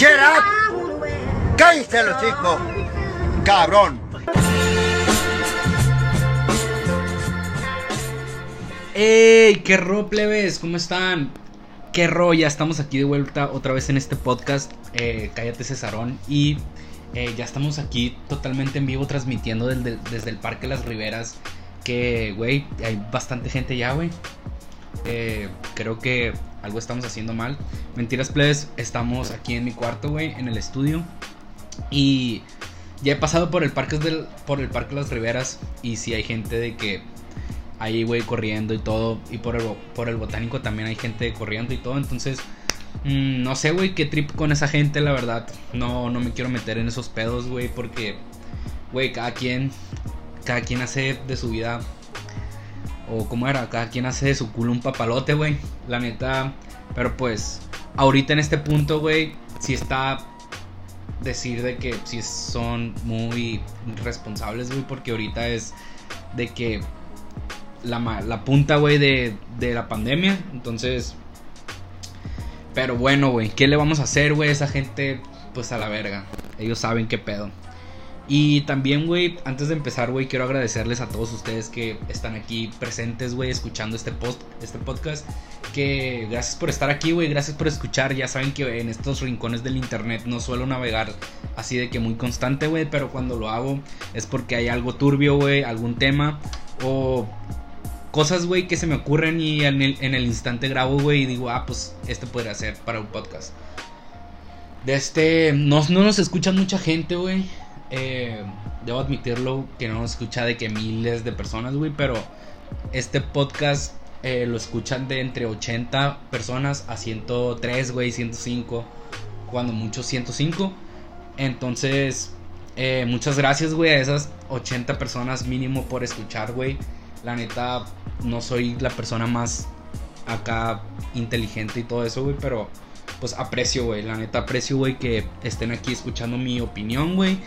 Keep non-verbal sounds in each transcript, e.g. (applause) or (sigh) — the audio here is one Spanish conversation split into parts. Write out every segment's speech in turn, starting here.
Shut up. Cállate los chicos. Cabrón. ¡Ey! ¿Qué ro, plebes? ¿Cómo están? ¿Qué ro? Ya estamos aquí de vuelta otra vez en este podcast. Eh, Cállate Cesarón. Y eh, ya estamos aquí totalmente en vivo transmitiendo desde, desde el Parque Las Riberas. Que, güey, hay bastante gente ya, güey. Eh, creo que algo estamos haciendo mal. Mentiras, plebes. Estamos aquí en mi cuarto, güey, en el estudio. Y ya he pasado por el Parque, del, por el parque Las Riberas. Y si hay gente de que ahí, güey, corriendo y todo. Y por el, por el botánico también hay gente corriendo y todo. Entonces, mmm, no sé, güey, qué trip con esa gente, la verdad. No, no me quiero meter en esos pedos, güey, porque, güey, cada quien, cada quien hace de su vida. O como era, cada quien hace de su culo un papalote, güey. La neta. Pero pues, ahorita en este punto, güey, sí está decir de que sí son muy responsables, güey, porque ahorita es de que la, la punta, güey, de, de la pandemia. Entonces, pero bueno, güey, ¿qué le vamos a hacer, güey? Esa gente, pues a la verga. Ellos saben qué pedo. Y también, güey, antes de empezar, güey, quiero agradecerles a todos ustedes que están aquí presentes, güey, escuchando este post, este podcast. Que gracias por estar aquí, güey, gracias por escuchar. Ya saben que en estos rincones del internet no suelo navegar así de que muy constante, güey, pero cuando lo hago es porque hay algo turbio, güey, algún tema o cosas, güey, que se me ocurren y en el, en el instante grabo, güey, y digo, ah, pues este podría ser para un podcast. De este, no, no nos escuchan mucha gente, güey. Eh, debo admitirlo que no nos escucha de que miles de personas, güey, pero este podcast eh, lo escuchan de entre 80 personas a 103, güey, 105, cuando mucho 105. Entonces, eh, muchas gracias, güey, a esas 80 personas mínimo por escuchar, güey. La neta, no soy la persona más acá inteligente y todo eso, güey, pero pues aprecio, güey. La neta aprecio, güey, que estén aquí escuchando mi opinión, güey,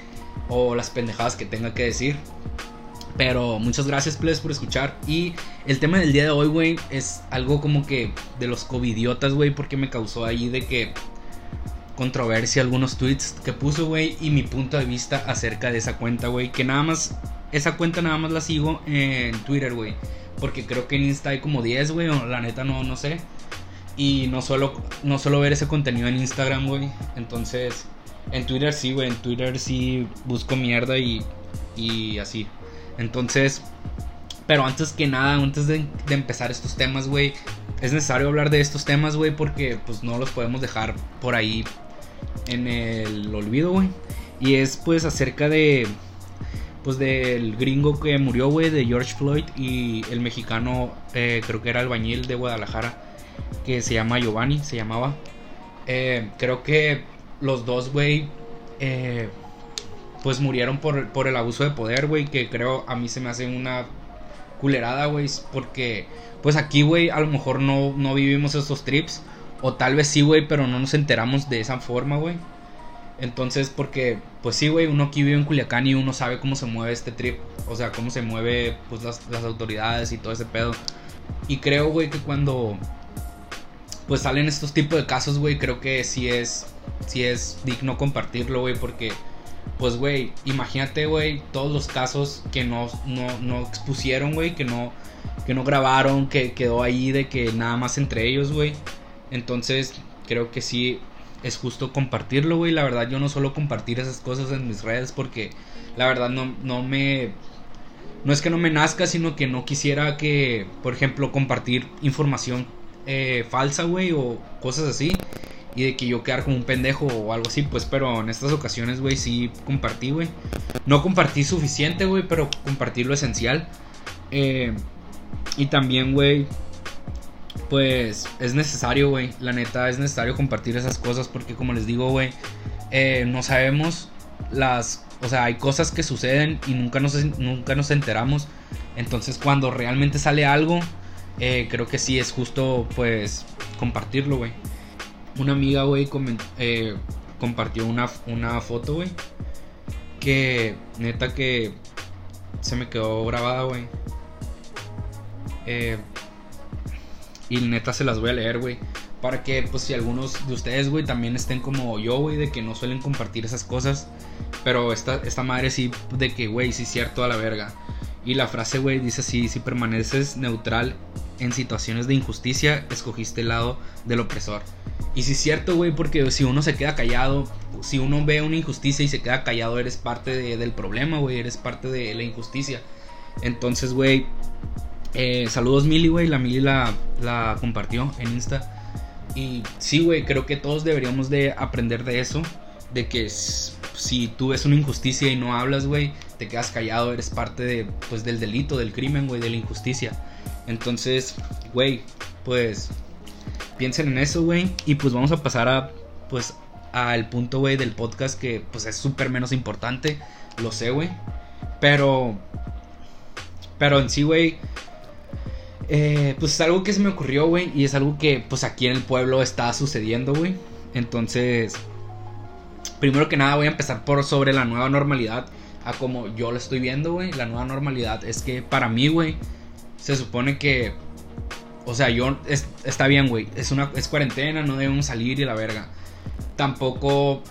o las pendejadas que tenga que decir. Pero muchas gracias, please, por escuchar. Y el tema del día de hoy, güey, es algo como que de los covidiotas, güey, porque me causó ahí de que controversia algunos tweets que puso, güey, y mi punto de vista acerca de esa cuenta, güey, que nada más, esa cuenta nada más la sigo en Twitter, güey. Porque creo que en Insta hay como 10, güey, o la neta no, no sé. Y no solo, no solo ver ese contenido en Instagram, güey. Entonces, en Twitter sí, güey, en Twitter sí busco mierda y, y así. Entonces, pero antes que nada, antes de, empezar estos temas, güey, es necesario hablar de estos temas, güey, porque pues no los podemos dejar por ahí en el olvido, güey. Y es pues acerca de pues del gringo que murió, güey, de George Floyd y el mexicano, eh, creo que era albañil de Guadalajara, que se llama Giovanni, se llamaba. Eh, creo que los dos, güey, eh, pues murieron por, por el abuso de poder, güey, que creo a mí se me hace una culerada, güey, porque pues aquí, güey, a lo mejor no, no vivimos esos trips, o tal vez sí, güey, pero no nos enteramos de esa forma, güey. Entonces, porque, pues sí, güey, uno aquí vive en Culiacán y uno sabe cómo se mueve este trip. O sea, cómo se mueve, pues, las, las autoridades y todo ese pedo. Y creo, güey, que cuando, pues, salen estos tipos de casos, güey, creo que sí es, sí es digno compartirlo, güey, porque, pues, güey, imagínate, güey, todos los casos que no, no, no expusieron, güey, que no, que no grabaron, que quedó ahí de que nada más entre ellos, güey. Entonces, creo que sí es justo compartirlo, güey. La verdad, yo no suelo compartir esas cosas en mis redes porque la verdad no, no me... No es que no me nazca, sino que no quisiera que, por ejemplo, compartir información eh, falsa, güey, o cosas así. Y de que yo quedar como un pendejo o algo así, pues, pero en estas ocasiones, güey, sí compartí, güey. No compartí suficiente, güey, pero compartí lo esencial. Eh, y también, güey, pues es necesario, güey. La neta es necesario compartir esas cosas porque como les digo, güey, eh, no sabemos las... O sea, hay cosas que suceden y nunca nos, nunca nos enteramos. Entonces cuando realmente sale algo, eh, creo que sí es justo, pues, compartirlo, güey. Una amiga, güey, eh, compartió una, una foto, güey. Que neta que se me quedó grabada, güey. Eh, y neta se las voy a leer, güey. Para que, pues, si algunos de ustedes, güey, también estén como yo, güey, de que no suelen compartir esas cosas. Pero esta, esta madre sí, de que, güey, sí es cierto a la verga. Y la frase, güey, dice así, si permaneces neutral en situaciones de injusticia, escogiste el lado del opresor. Y sí es cierto, güey, porque si uno se queda callado, si uno ve una injusticia y se queda callado, eres parte del problema, güey, eres parte de la injusticia. Entonces, güey, eh, saludos Mili, güey, la Mili la, la compartió en Insta. Y sí, güey, creo que todos deberíamos de aprender de eso, de que si tú ves una injusticia y no hablas, güey, te quedas callado, eres parte de, pues, del delito, del crimen, güey, de la injusticia. Entonces, güey, pues piensen en eso, güey, y pues vamos a pasar a, pues, al punto, güey, del podcast que, pues, es súper menos importante, lo sé, güey, pero, pero en sí, güey, eh, pues es algo que se me ocurrió, güey, y es algo que, pues, aquí en el pueblo está sucediendo, güey. Entonces, primero que nada voy a empezar por sobre la nueva normalidad, a como yo lo estoy viendo, güey. La nueva normalidad es que para mí, güey, se supone que o sea, yo está bien, güey, es una es cuarentena, no debemos salir y la verga. Tampoco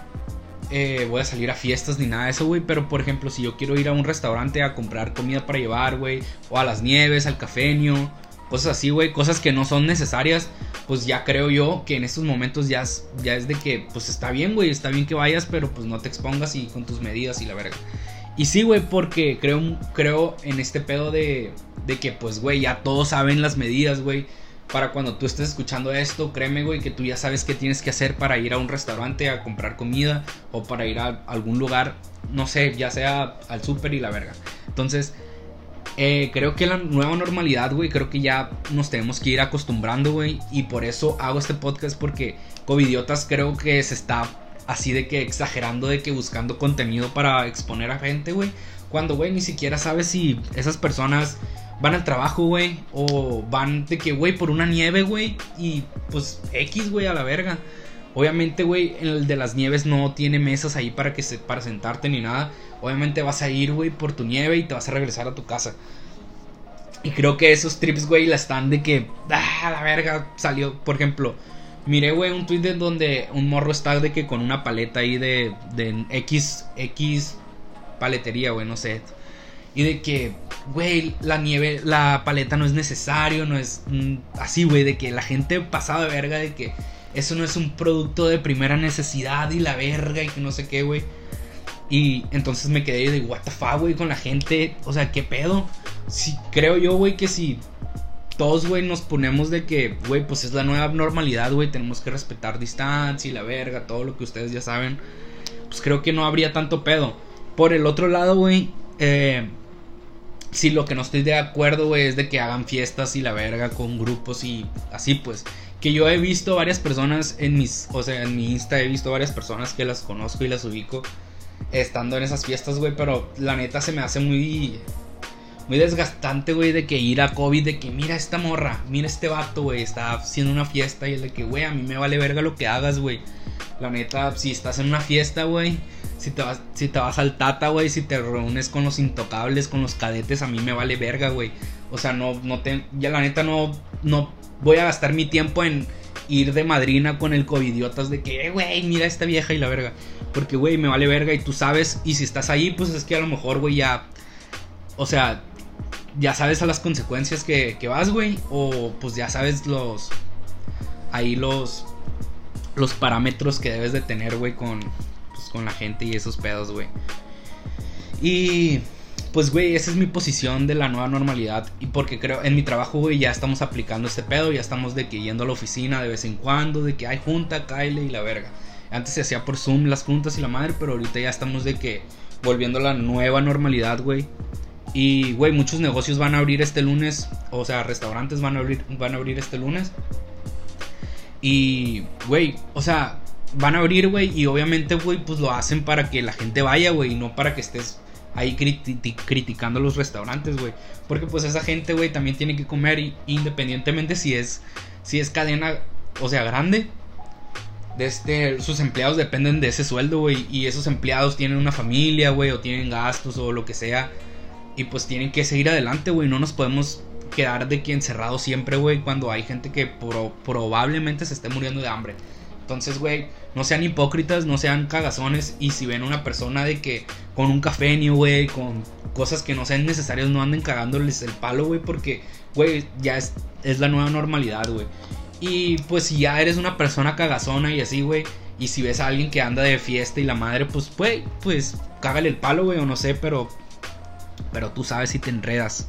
eh, voy a salir a fiestas ni nada de eso, güey. Pero por ejemplo, si yo quiero ir a un restaurante a comprar comida para llevar, güey. O a las nieves, al cafeño. Cosas así, güey. Cosas que no son necesarias. Pues ya creo yo que en estos momentos ya es, ya es de que, pues está bien, güey. Está bien que vayas, pero pues no te expongas y con tus medidas y la verga. Y sí, güey, porque creo, creo en este pedo de, de que, pues, güey, ya todos saben las medidas, güey. Para cuando tú estés escuchando esto, créeme, güey, que tú ya sabes qué tienes que hacer para ir a un restaurante a comprar comida o para ir a algún lugar, no sé, ya sea al súper y la verga. Entonces, eh, creo que la nueva normalidad, güey, creo que ya nos tenemos que ir acostumbrando, güey. Y por eso hago este podcast porque Covidiotas creo que se está así de que exagerando de que buscando contenido para exponer a gente, güey. Cuando, güey, ni siquiera sabes si esas personas van al trabajo, güey. O van de que, güey, por una nieve, güey. Y pues X, güey, a la verga. Obviamente, güey, el de las nieves no tiene mesas ahí para, que se, para sentarte ni nada. Obviamente vas a ir, güey, por tu nieve y te vas a regresar a tu casa. Y creo que esos trips, güey, la están de que, ah, la verga, salió, por ejemplo, Miré, güey, un tweet de donde un morro está de que con una paleta ahí de, de X, paletería, güey, no sé. Y de que, güey, la nieve, la paleta no es necesario, no es mm, así, güey, de que la gente pasaba de verga, de que eso no es un producto de primera necesidad y la verga y que no sé qué, güey. Y entonces me quedé de, what the fuck, güey, con la gente, o sea, ¿qué pedo? Sí, creo yo, güey, que si todos, güey, nos ponemos de que, güey, pues es la nueva normalidad, güey, tenemos que respetar distancia y la verga, todo lo que ustedes ya saben, pues creo que no habría tanto pedo. Por el otro lado, güey, eh, si lo que no estoy de acuerdo, güey, es de que hagan fiestas y la verga con grupos y así, pues. Que yo he visto varias personas en mis, o sea, en mi Insta he visto varias personas que las conozco y las ubico estando en esas fiestas, güey, pero la neta se me hace muy muy desgastante, güey, de que ir a COVID, de que mira esta morra, mira este vato, güey, está haciendo una fiesta y el de que, güey, a mí me vale verga lo que hagas, güey. La neta, si estás en una fiesta, güey, si te vas, si te vas al Tata, güey, si te reúnes con los intocables, con los cadetes, a mí me vale verga, güey. O sea, no, no te, ya la neta no, no voy a gastar mi tiempo en ir de madrina con el covidiotas de que, eh, güey, mira esta vieja y la verga. Porque, güey, me vale verga y tú sabes, y si estás ahí, pues es que a lo mejor, güey, ya, o sea, ya sabes a las consecuencias que, vas, güey. O pues ya sabes los. Ahí los. Los parámetros que debes de tener, güey, con, pues, con la gente y esos pedos, güey. Y. Pues, güey, esa es mi posición de la nueva normalidad. Y porque creo, en mi trabajo, güey, ya estamos aplicando este pedo. Ya estamos de que yendo a la oficina de vez en cuando. De que hay junta, Kyle y la verga. Antes se hacía por Zoom las juntas y la madre. Pero ahorita ya estamos de que volviendo a la nueva normalidad, güey. Y, güey, muchos negocios van a abrir este lunes. O sea, restaurantes van a abrir, van a abrir este lunes. Y, güey, o sea, van a abrir, güey. Y obviamente, güey, pues lo hacen para que la gente vaya, güey. Y no para que estés ahí criticando los restaurantes, güey. Porque pues esa gente, güey, también tiene que comer. Independientemente si es, si es cadena, o sea, grande. De este, sus empleados dependen de ese sueldo, güey. Y esos empleados tienen una familia, güey. O tienen gastos o lo que sea. Y pues tienen que seguir adelante, güey. No nos podemos quedar de que encerrado siempre, güey, cuando hay gente que probablemente se esté muriendo de hambre. Entonces, güey, no sean hipócritas, no sean cagazones. Y si ven a una persona de que con un cafeño, güey, con cosas que no sean necesarias, no anden cagándoles el palo, güey, porque, güey, ya es, es la nueva normalidad, güey. Y pues si ya eres una persona cagazona y así, güey, y si ves a alguien que anda de fiesta y la madre, pues, güey, pues cágale el palo, güey, o no sé, pero. Pero tú sabes si te enredas.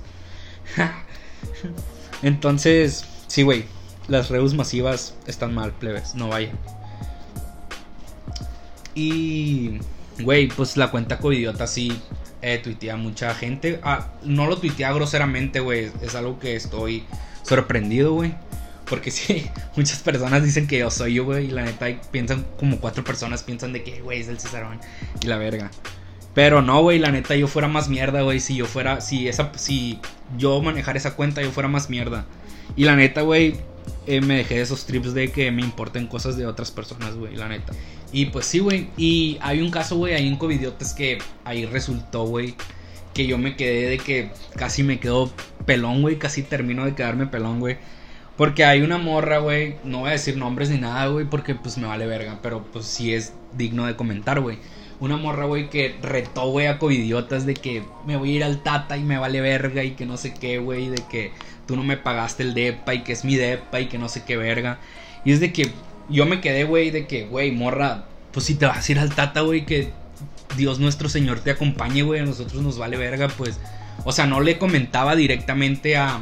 (laughs) Entonces, sí, güey, las reus masivas están mal, plebes, no vayan. Y, güey, pues la cuenta covidiota sí eh, tuitea mucha gente. Ah, no lo tuitea groseramente, güey, es algo que estoy sorprendido, güey. Porque sí, (laughs) muchas personas dicen que yo soy yo, güey. Y la neta, piensan como cuatro personas piensan de que, güey, es el Cesarón. Y la verga. Pero no, güey, la neta, yo fuera más mierda, güey. Si yo fuera, si esa, si yo manejara esa cuenta, yo fuera más mierda. Y la neta, güey, eh, me dejé de esos trips de que me importen cosas de otras personas, güey, la neta. Y pues sí, güey. Y hay un caso, güey, ahí en Covidiotes que ahí resultó, güey, que yo me quedé de que casi me quedo pelón, güey. Casi termino de quedarme pelón, güey. Porque hay una morra, güey. No voy a decir nombres ni nada, güey. Porque pues me vale verga. Pero pues sí es digno de comentar, güey. Una morra, güey, que retó, güey, a covidiotas de que me voy a ir al Tata y me vale verga y que no sé qué, güey. De que tú no me pagaste el DEPA y que es mi DEPA y que no sé qué verga. Y es de que yo me quedé, güey, de que, güey, morra, pues si te vas a ir al Tata, güey, que Dios nuestro Señor te acompañe, güey. A nosotros nos vale verga, pues. O sea, no le comentaba directamente a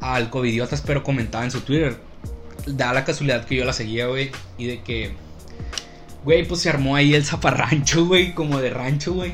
al Covidiotas, pero comentaba en su Twitter. Da la casualidad que yo la seguía, güey. Y de que, güey, pues se armó ahí el zaparrancho, güey, como de rancho, güey.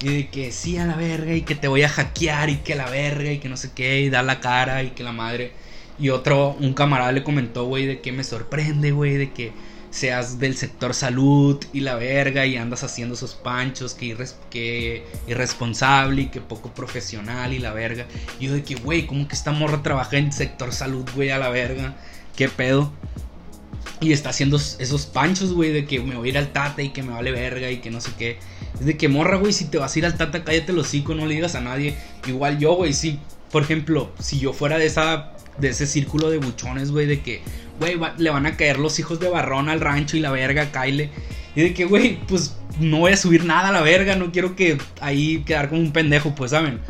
Y de que sí a la verga y que te voy a hackear y que la verga y que no sé qué y da la cara y que la madre. Y otro, un camarada le comentó, güey, de que me sorprende, güey, de que seas del sector salud y la verga y andas haciendo esos panchos, que, que irresponsable y que poco profesional y la verga. Y yo de que, güey, ¿cómo que esta morra trabaja en sector salud, güey, a la verga? ¿Qué pedo? Y está haciendo esos panchos, güey, de que me voy a ir al Tata y que me vale verga y que no sé qué. Es de que, morra, güey, si te vas a ir al Tata, cállate los hocico, no le digas a nadie. Igual yo, güey, si, por ejemplo, si yo fuera de esa de ese círculo de buchones, güey, de que, güey, le van a caer los hijos de Barrón al rancho y la verga, Kyle. Y de que, güey, pues no voy a subir nada a la verga, no quiero que ahí quedar como un pendejo, pues, ¿saben?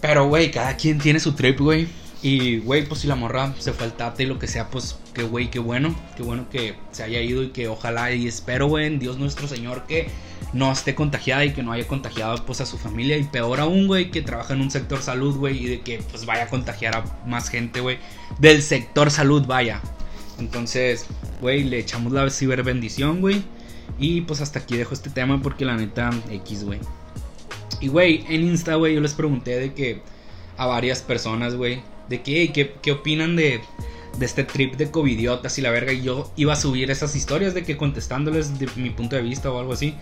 Pero, güey, cada quien tiene su trip, güey. Y, güey, pues si la morra se fue al tate y lo que sea, pues, que, güey, qué bueno. Qué bueno que se haya ido y que ojalá y espero, güey, en Dios nuestro Señor que no esté contagiada y que no haya contagiado, pues, a su familia. Y peor aún, güey, que trabaja en un sector salud, güey, y de que, pues, vaya a contagiar a más gente, güey, del sector salud, vaya. Entonces, güey, le echamos la ciber bendición, güey. Y, pues, hasta aquí dejo este tema porque la neta, X, güey. Y, güey, en Insta, güey, yo les pregunté de que a varias personas, güey de que, ¿qué, ¿qué opinan de, de este trip de covidiotas y la verga? Y yo iba a subir esas historias de que contestándoles de mi punto de vista o algo así.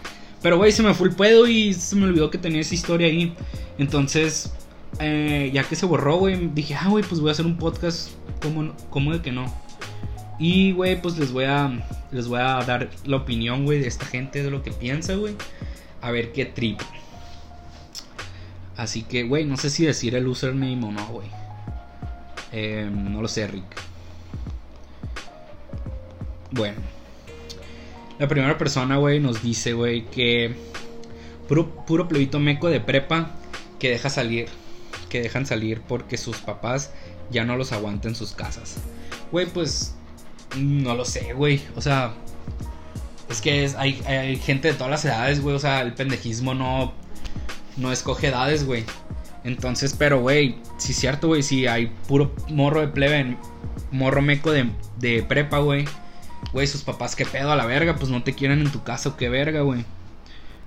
Pero, güey, se me fue el pedo y se me olvidó que tenía esa historia ahí. Entonces, eh, ya que se borró, güey, dije, ah, güey, pues voy a hacer un podcast. ¿Cómo, cómo de que no? Y, güey, pues les voy a les voy a dar la opinión, güey, de esta gente, de lo que piensa, güey. A ver qué trip. Así que, güey, no sé si decir el username o no, güey. Em, no lo sé, Rick. Bueno. La primera persona, güey, nos dice, güey, que puro, puro plebito meco de prepa que deja salir. Que dejan salir porque sus papás ya no los aguantan en sus casas. Güey, pues no lo sé, güey. O sea, es que es, hay, hay, gente de todas las edades, güey. O sea, el pendejismo no, no escoge edades, güey. Entonces, pero, güey, si es cierto, güey, si hay puro morro de plebe, morro meco de, de prepa, güey. Güey, sus papás, qué pedo a la verga, pues no te quieren en tu casa, qué verga, güey.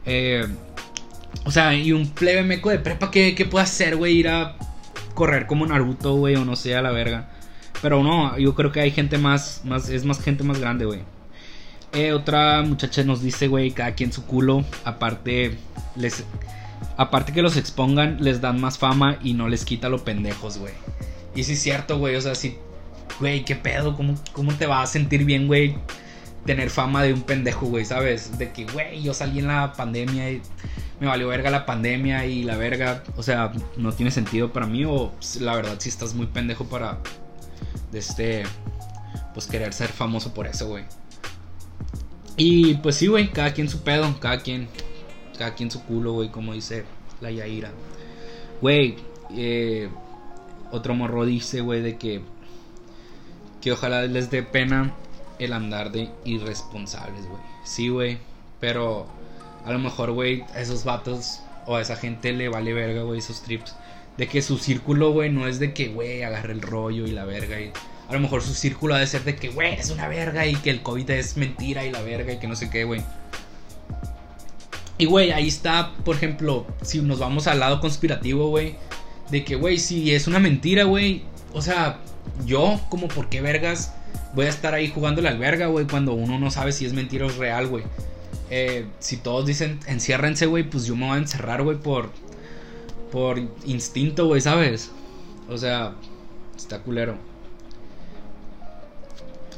Eh, o sea, y un plebe meco de prepa, ¿qué, qué puede hacer, güey? Ir a correr como Naruto, güey, o no sé, a la verga. Pero no, yo creo que hay gente más, más es más gente más grande, güey. Eh, otra muchacha nos dice, güey, cada quien su culo. Aparte, les aparte que los expongan, les dan más fama y no les quita lo pendejos, güey. Y sí es cierto, güey, o sea, sí, güey, qué pedo, ¿Cómo, ¿cómo te va a sentir bien, güey? Tener fama de un pendejo, güey, ¿sabes? De que, güey, yo salí en la pandemia y me valió verga la pandemia y la verga, o sea, no tiene sentido para mí o la verdad si estás muy pendejo para de este pues querer ser famoso por eso, güey. Y pues sí, güey, cada quien su pedo, cada quien cada quien su culo, güey, como dice la Yaira. Güey, eh, otro morro dice, güey, de que que ojalá les dé pena el andar de irresponsables, güey. Sí, güey, pero a lo mejor, güey, a esos vatos o a esa gente le vale verga, güey, esos trips. De que su círculo, güey, no es de que, güey, agarre el rollo y la verga. Y a lo mejor su círculo ha de ser de que, güey, es una verga y que el COVID es mentira y la verga y que no sé qué, güey. Y, güey, ahí está, por ejemplo, si nos vamos al lado conspirativo, güey. De que, güey, si es una mentira, güey. O sea, yo, como por qué vergas, voy a estar ahí jugando la verga, güey, cuando uno no sabe si es mentira o es real, güey. Eh, si todos dicen enciérrense, güey, pues yo me voy a encerrar, güey, por, por instinto, güey, ¿sabes? O sea, está culero.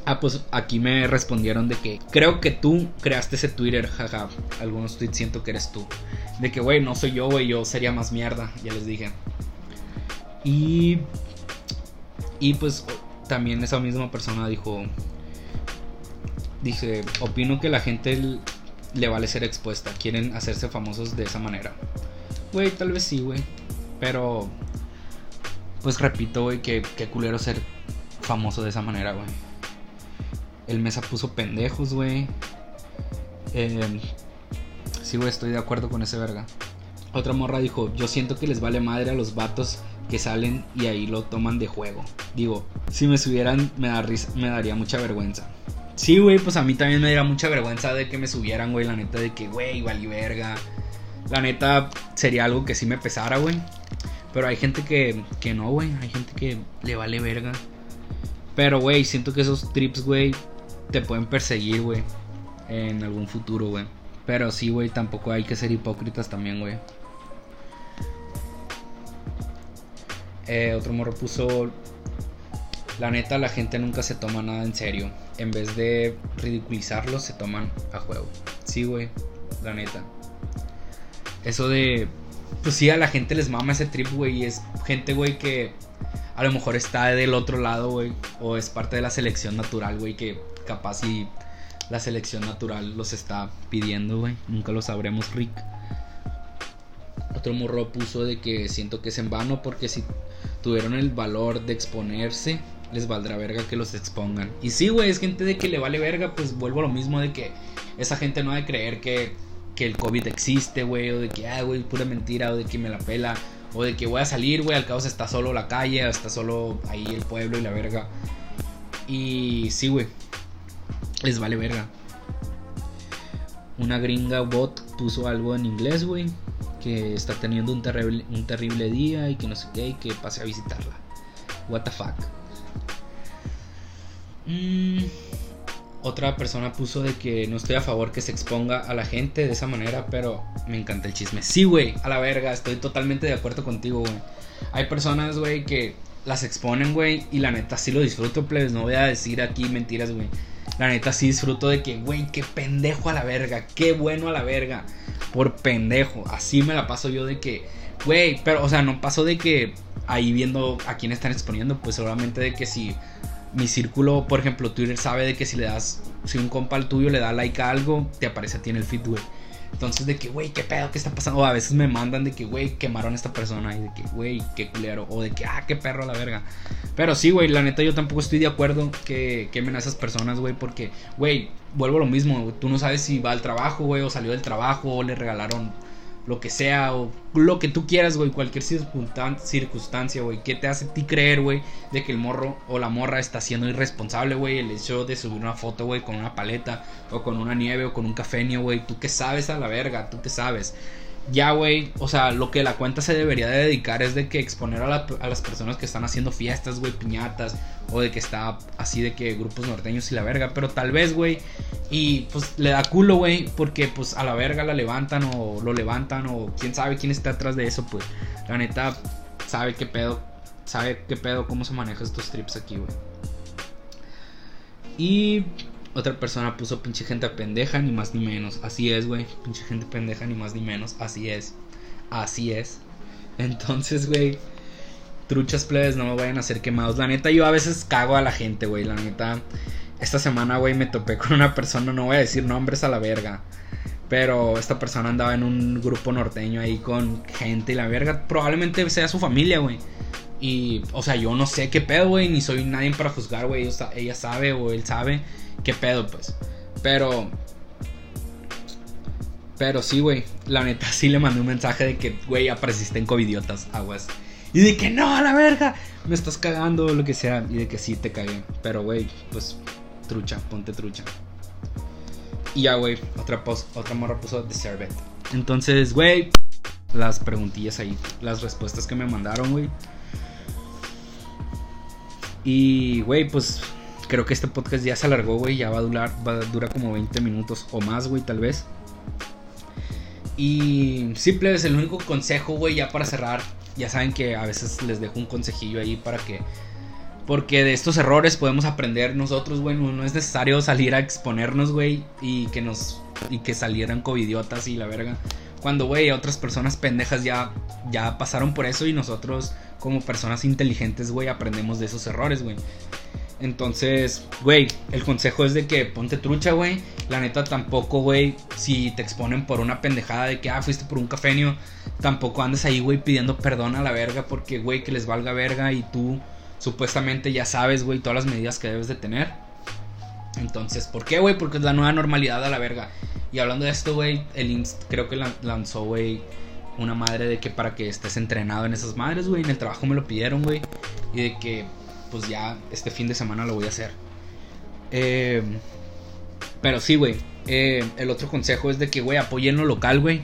Ah, pues aquí me respondieron de que creo que tú creaste ese Twitter, jaja. Algunos tweets siento que eres tú. De que, güey, no soy yo, güey, yo sería más mierda, ya les dije. Y. Y pues también esa misma persona dijo. Dice, opino que la gente le vale ser expuesta. Quieren hacerse famosos de esa manera. Güey, tal vez sí, güey. Pero, pues repito, güey, que, culero ser famoso de esa manera, güey. El Mesa puso pendejos, güey. Eh, sí, güey, estoy de acuerdo con ese verga. Otra morra dijo, yo siento que les vale madre a los vatos que salen y ahí lo toman de juego. Digo, si me subieran me, da me daría mucha vergüenza. Sí, güey, pues a mí también me daría mucha vergüenza de que me subieran, güey, la neta de que, güey, vali verga. La neta sería algo que sí me pesara, güey. Pero hay gente que, que no, güey. Hay gente que le vale verga. Pero, güey, siento que esos trips, güey, te pueden perseguir, güey. En algún futuro, güey. Pero sí, güey, tampoco hay que ser hipócritas también, güey. Eh, otro morro puso la neta, la gente nunca se toma nada en serio. En vez de ridiculizarlo, se toman a juego. Sí, güey. La neta. Eso de. Pues sí, a la gente les mama ese trip, güey. Y es gente, güey, que a lo mejor está del otro lado, güey. O es parte de la selección natural, güey. Que capaz y la selección natural los está pidiendo, güey. Nunca lo sabremos, Rick. Otro morro puso de que siento que es en vano porque si tuvieron el valor de exponerse, les valdrá verga que los expongan. Y sí, güey, es gente de que le vale verga, pues vuelvo a lo mismo de que esa gente no ha de creer que, que el COVID existe, güey, o de que, ah, güey, pura mentira, o de que me la pela, o de que voy a salir, güey, al cabo está solo la calle, está solo ahí el pueblo y la verga. Y sí, güey, les vale verga. Una gringa bot puso algo en inglés, güey, que está teniendo un terrible, un terrible día y que no sé qué, y que pase a visitarla. What the fuck. Mm, otra persona puso de que no estoy a favor que se exponga a la gente de esa manera, pero me encanta el chisme. Sí, güey, a la verga, estoy totalmente de acuerdo contigo, güey. Hay personas, güey, que las exponen, güey, y la neta sí lo disfruto, plebes. No voy a decir aquí mentiras, güey. La neta sí disfruto de que, güey, qué pendejo a la verga, qué bueno a la verga. Por pendejo. Así me la paso yo de que, güey, pero, o sea, no paso de que ahí viendo a quién están exponiendo, pues seguramente de que si mi círculo, por ejemplo, Twitter sabe de que si le das, si un compa al tuyo le da like a algo, te aparece a ti en el feed, güey. Entonces, de que, güey, ¿qué pedo? ¿Qué está pasando? O a veces me mandan de que, güey, quemaron a esta persona. Y de que, güey, qué culero. O de que, ah, qué perro a la verga. Pero sí, güey, la neta yo tampoco estoy de acuerdo que quemen a esas personas, güey. Porque, güey, vuelvo a lo mismo. Tú no sabes si va al trabajo, güey, o salió del trabajo, o le regalaron lo que sea, o lo que tú quieras, güey, cualquier circunstancia, güey, ¿qué te hace ti creer, güey, de que el morro o la morra está siendo irresponsable, güey, el hecho de subir una foto, güey, con una paleta, o con una nieve, o con un cafenio, güey, tú qué sabes a la verga, tú qué sabes ya, güey, o sea, lo que la cuenta se debería de dedicar es de que exponer a, las personas que están haciendo fiestas, güey, piñatas, o de que está así de que grupos norteños y la verga, pero tal vez, güey, y pues le da culo, güey, porque pues a la verga la levantan o lo levantan o quién sabe quién está atrás de eso, pues la neta sabe qué pedo, sabe qué pedo, cómo se manejan estos trips aquí, güey. Y Otra persona puso pinche gente pendeja, ni más ni menos. Así es, güey. Pinche gente pendeja, ni más ni menos. Así es. Así es. Entonces, güey. Truchas plebes, no me vayan a hacer quemados. La neta, yo a veces cago a la gente, güey. La neta. Esta semana, güey, me topé con una persona, no voy a decir nombres a la verga. Pero esta persona andaba en un grupo norteño ahí con gente y la verga. Probablemente sea su familia, güey. Y, o sea, yo no sé qué pedo, güey. Ni soy nadie para juzgar, güey. Ella sabe o él sabe qué pedo, pues. Pero. Pero sí, güey. La neta, sí le mandé un mensaje de que, güey, apareciste en Covidiotas, aguas. Y de que no, a la verga. Me estás cagando, o lo que sea. Y de que sí te cagué. Pero, güey, pues trucha, ponte trucha. Y ya, güey, otra, otra morra puso Deserve It. Entonces, güey, las preguntillas ahí, las respuestas que me mandaron, güey. Y, güey, pues creo que este podcast ya se alargó, güey. Ya va a durar, va a durar como 20 minutos o más, güey, tal vez. Y simple es el único consejo, güey, ya para cerrar. Ya saben que a veces les dejo un consejillo ahí para que porque de estos errores podemos aprender nosotros, güey. No es necesario salir a exponernos, güey. Y que nos. Y que salieran covidiotas y la verga. Cuando, güey, otras personas pendejas ya, ya pasaron por eso y nosotros, como personas inteligentes, güey, aprendemos de esos errores, güey. Entonces, güey, el consejo es de que ponte trucha, güey. La neta tampoco, güey, si te exponen por una pendejada de que, ah, fuiste por un cafenio, tampoco andes ahí, güey, pidiendo perdón a la verga porque, güey, que les valga verga y tú supuestamente ya sabes, güey, todas las medidas que debes de tener. Entonces, ¿por qué, güey? Porque es la nueva normalidad a la verga. Y hablando de esto, güey, el creo que lanzó, güey, una madre de que para que estés entrenado en esas madres, güey. En el trabajo me lo pidieron, güey. Y de que, pues ya este fin de semana lo voy a hacer. Eh, pero sí, güey. Eh, el otro consejo es de que, güey, apoyen lo local, güey.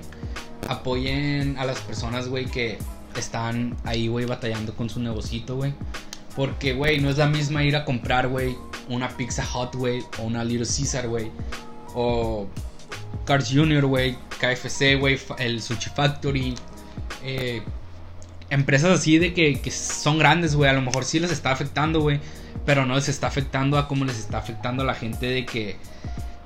Apoyen a las personas, güey, que están ahí, güey, batallando con su negocito, güey. Porque, güey, no es la misma ir a comprar, güey, una Pizza Hut, güey, o una Little Caesar, güey, o Cars Jr., güey, KFC, güey, el Sushi Factory, eh, empresas así de que, que son grandes, güey, a lo mejor sí les está afectando, güey, pero no les está afectando a como les está afectando a la gente de que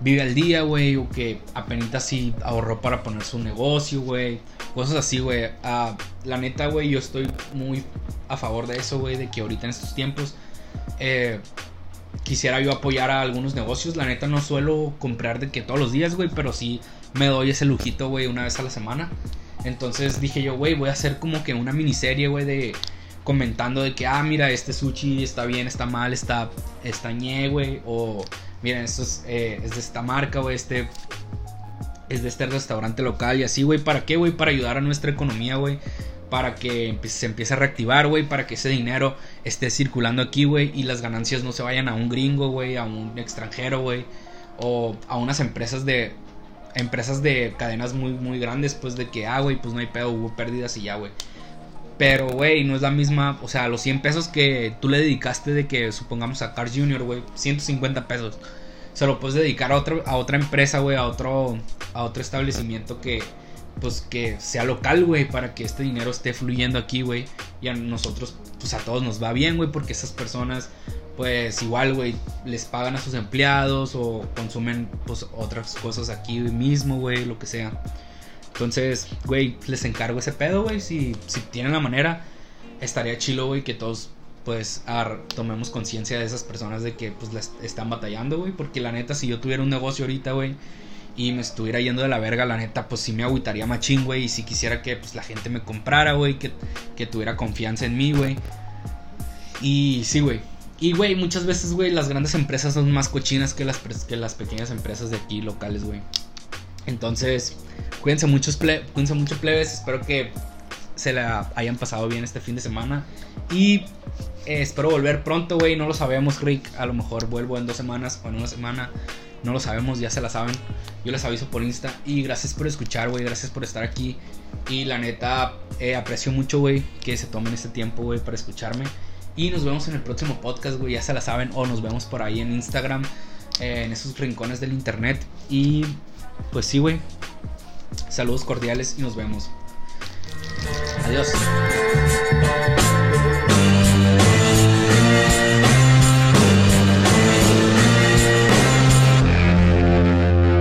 vive al día, güey, o que apenas así ahorró para poner su negocio, güey, cosas así, güey. Ah, la neta, güey, yo estoy muy a favor de eso, güey, de que ahorita en estos tiempos eh, quisiera yo apoyar a algunos negocios. La neta no suelo comprar de que todos los días, güey, pero sí me doy ese lujito, güey, una vez a la semana. Entonces dije yo, güey, voy a hacer como que una miniserie, güey, de comentando de que, ah, mira, este sushi está bien, está mal, está, está ñe, güey, o miren, esto es, eh, es de esta marca, güey, este es de este restaurante local y así, güey, ¿para qué, güey? Para ayudar a nuestra economía, güey. Para que se empiece a reactivar, güey. Para que ese dinero esté circulando aquí, güey. Y las ganancias no se vayan a un gringo, güey. A un extranjero, güey. O a unas empresas de... Empresas de cadenas muy, muy grandes, pues de que, ah, güey, pues no hay pedo, hubo pérdidas y ya, güey. Pero, güey, no es la misma. O sea, los 100 pesos que tú le dedicaste de que, supongamos, a Cars Jr., güey, 150 pesos se lo puedes dedicar a, otro, a otra empresa, güey, a otro, a otro establecimiento que, pues, que sea local, güey, para que este dinero esté fluyendo aquí, güey. Y a nosotros, pues a todos nos va bien, güey, porque esas personas, pues igual, güey, les pagan a sus empleados o consumen, pues, otras cosas aquí mismo, güey, lo que sea. Entonces, güey, les encargo ese pedo, güey. Si, si tienen la manera, estaría chilo, güey, que todos pues tomemos conciencia de esas personas de que pues las están batallando, güey. Porque la neta, si yo tuviera un negocio ahorita, güey, y me estuviera yendo de la verga, la neta, pues sí me agüitaría machín, güey. Y si quisiera que pues la gente me comprara, güey, que, que tuviera confianza en mí, güey. Y sí, güey. Y, güey, muchas veces, güey, las grandes empresas son más cochinas que las, que las pequeñas empresas de aquí locales, güey. Entonces, cuídense, muchos cuídense mucho, plebes. Espero que se la hayan pasado bien este fin de semana. Y eh, espero volver pronto, güey. No lo sabemos, Rick. A lo mejor vuelvo en dos semanas o en una semana. No lo sabemos, ya se la saben. Yo les aviso por Insta. Y gracias por escuchar, güey. Gracias por estar aquí. Y la neta, eh, aprecio mucho, güey, que se tomen este tiempo, güey, para escucharme. Y nos vemos en el próximo podcast, güey. Ya se la saben. O nos vemos por ahí en Instagram. Eh, en esos rincones del internet. Y pues sí, güey. Saludos cordiales y nos vemos. Adiós.